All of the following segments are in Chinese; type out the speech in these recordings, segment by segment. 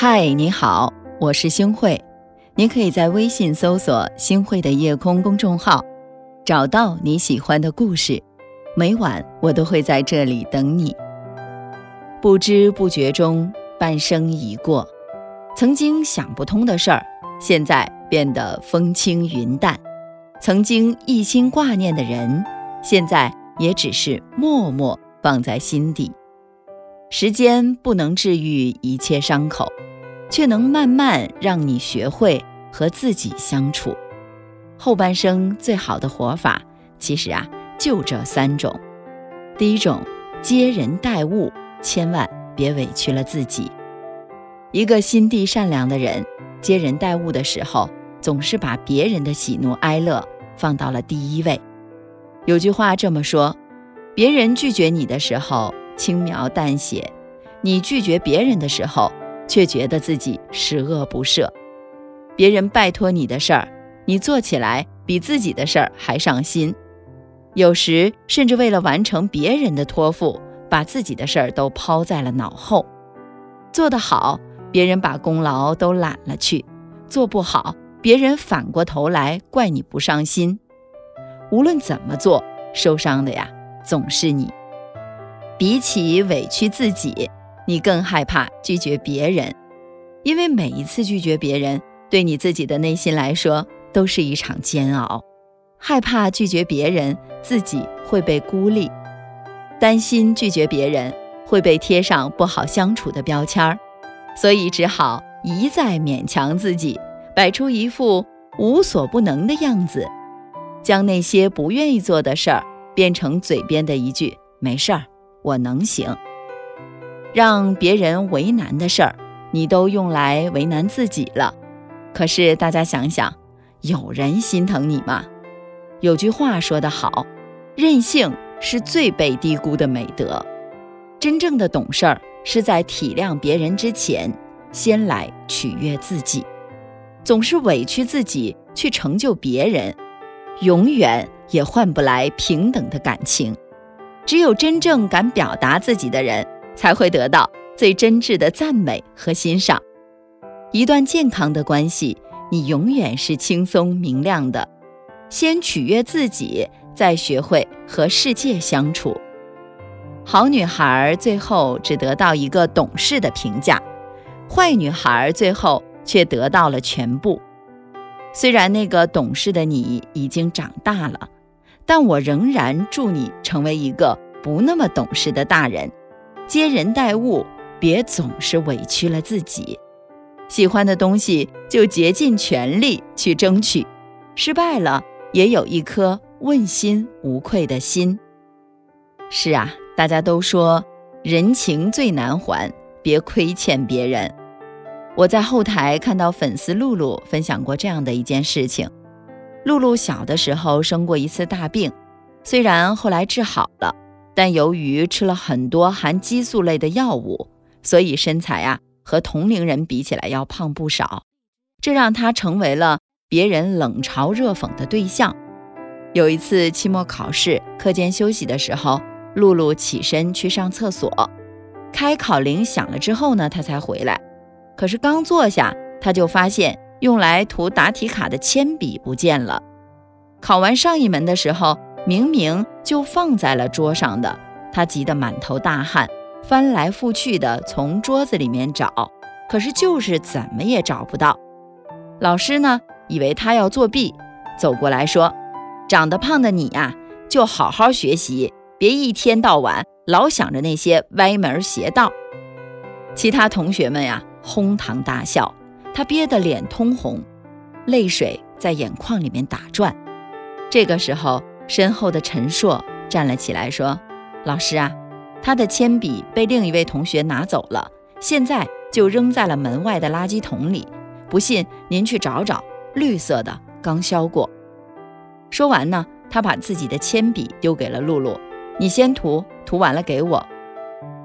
嗨，你好，我是星慧。你可以在微信搜索“星慧的夜空”公众号，找到你喜欢的故事。每晚我都会在这里等你。不知不觉中，半生已过，曾经想不通的事儿，现在变得风轻云淡；曾经一心挂念的人，现在也只是默默放在心底。时间不能治愈一切伤口。却能慢慢让你学会和自己相处。后半生最好的活法，其实啊，就这三种。第一种，接人待物，千万别委屈了自己。一个心地善良的人，接人待物的时候，总是把别人的喜怒哀乐放到了第一位。有句话这么说：别人拒绝你的时候轻描淡写，你拒绝别人的时候。却觉得自己十恶不赦，别人拜托你的事儿，你做起来比自己的事儿还上心，有时甚至为了完成别人的托付，把自己的事儿都抛在了脑后。做得好，别人把功劳都揽了去；做不好，别人反过头来怪你不上心。无论怎么做，受伤的呀，总是你。比起委屈自己。你更害怕拒绝别人，因为每一次拒绝别人，对你自己的内心来说都是一场煎熬。害怕拒绝别人，自己会被孤立；担心拒绝别人会被贴上不好相处的标签儿，所以只好一再勉强自己，摆出一副无所不能的样子，将那些不愿意做的事儿变成嘴边的一句“没事儿，我能行”。让别人为难的事儿，你都用来为难自己了。可是大家想想，有人心疼你吗？有句话说得好，任性是最被低估的美德。真正的懂事儿，是在体谅别人之前，先来取悦自己。总是委屈自己去成就别人，永远也换不来平等的感情。只有真正敢表达自己的人。才会得到最真挚的赞美和欣赏。一段健康的关系，你永远是轻松明亮的。先取悦自己，再学会和世界相处。好女孩最后只得到一个懂事的评价，坏女孩最后却得到了全部。虽然那个懂事的你已经长大了，但我仍然祝你成为一个不那么懂事的大人。接人待物，别总是委屈了自己。喜欢的东西就竭尽全力去争取，失败了也有一颗问心无愧的心。是啊，大家都说人情最难还，别亏欠别人。我在后台看到粉丝露露分享过这样的一件事情：露露小的时候生过一次大病，虽然后来治好了。但由于吃了很多含激素类的药物，所以身材啊和同龄人比起来要胖不少，这让他成为了别人冷嘲热讽的对象。有一次期末考试课间休息的时候，露露起身去上厕所，开考铃响了之后呢，她才回来。可是刚坐下，她就发现用来涂答题卡的铅笔不见了。考完上一门的时候。明明就放在了桌上的，他急得满头大汗，翻来覆去的从桌子里面找，可是就是怎么也找不到。老师呢，以为他要作弊，走过来说：“长得胖的你呀，就好好学习，别一天到晚老想着那些歪门邪道。”其他同学们呀，哄堂大笑，他憋得脸通红，泪水在眼眶里面打转。这个时候。身后的陈硕站了起来，说：“老师啊，他的铅笔被另一位同学拿走了，现在就扔在了门外的垃圾桶里。不信您去找找，绿色的，刚削过。”说完呢，他把自己的铅笔丢给了露露：“你先涂，涂完了给我。”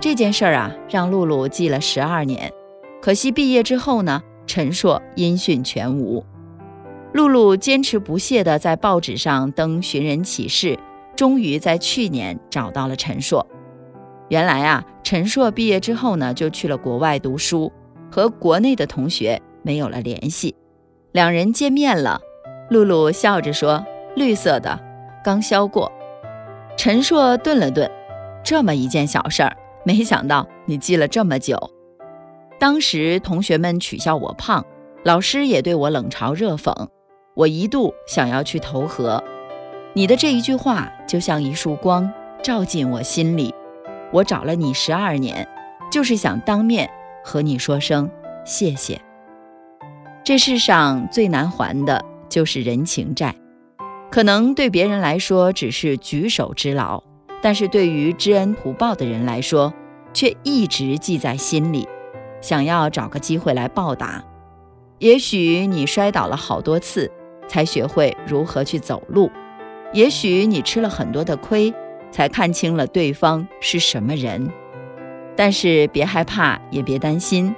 这件事儿啊，让露露记了十二年。可惜毕业之后呢，陈硕音讯全无。露露坚持不懈地在报纸上登寻人启事，终于在去年找到了陈硕。原来啊，陈硕毕业之后呢，就去了国外读书，和国内的同学没有了联系。两人见面了，露露笑着说：“绿色的，刚削过。”陈硕顿了顿，这么一件小事儿，没想到你记了这么久。当时同学们取笑我胖，老师也对我冷嘲热讽，我一度想要去投河。你的这一句话就像一束光，照进我心里。我找了你十二年，就是想当面和你说声谢谢。这世上最难还的就是人情债。可能对别人来说只是举手之劳，但是对于知恩图报的人来说，却一直记在心里，想要找个机会来报答。也许你摔倒了好多次，才学会如何去走路；也许你吃了很多的亏，才看清了对方是什么人。但是别害怕，也别担心，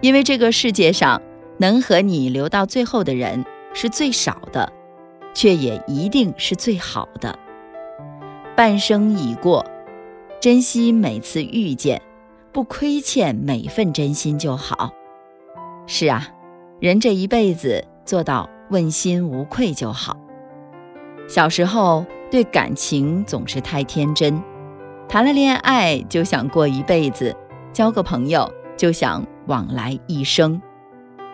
因为这个世界上能和你留到最后的人是最少的。却也一定是最好的。半生已过，珍惜每次遇见，不亏欠每份真心就好。是啊，人这一辈子做到问心无愧就好。小时候对感情总是太天真，谈了恋爱就想过一辈子，交个朋友就想往来一生。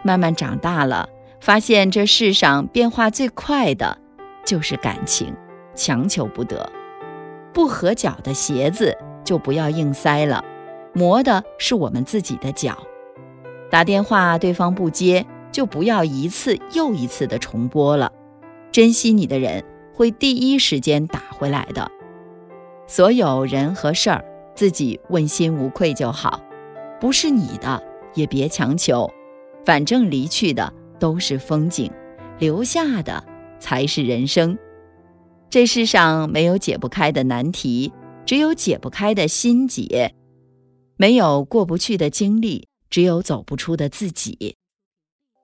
慢慢长大了。发现这世上变化最快的，就是感情，强求不得。不合脚的鞋子就不要硬塞了，磨的是我们自己的脚。打电话对方不接，就不要一次又一次的重拨了。珍惜你的人会第一时间打回来的。所有人和事儿，自己问心无愧就好。不是你的，也别强求，反正离去的。都是风景，留下的才是人生。这世上没有解不开的难题，只有解不开的心结；没有过不去的经历，只有走不出的自己。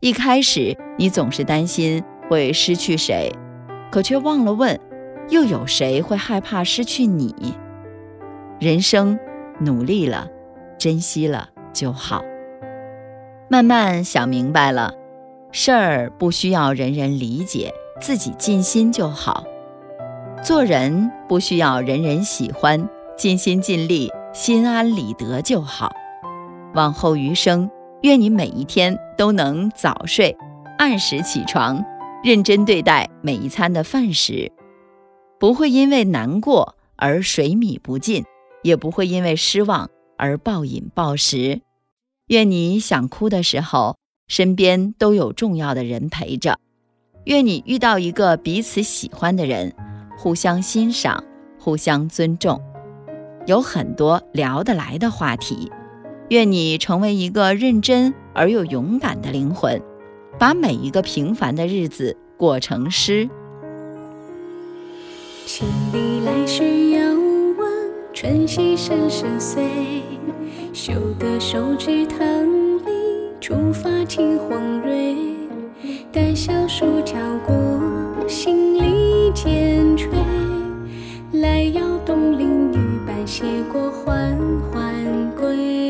一开始你总是担心会失去谁，可却忘了问：又有谁会害怕失去你？人生努力了，珍惜了就好。慢慢想明白了。事儿不需要人人理解，自己尽心就好；做人不需要人人喜欢，尽心尽力，心安理得就好。往后余生，愿你每一天都能早睡，按时起床，认真对待每一餐的饭食，不会因为难过而水米不进，也不会因为失望而暴饮暴食。愿你想哭的时候。身边都有重要的人陪着，愿你遇到一个彼此喜欢的人，互相欣赏，互相尊重，有很多聊得来的话题。愿你成为一个认真而又勇敢的灵魂，把每一个平凡的日子过成诗。千里来时遥望，春溪声声碎，修得手指疼。出发听黄蕊，待小树跳过，谢过缓缓归。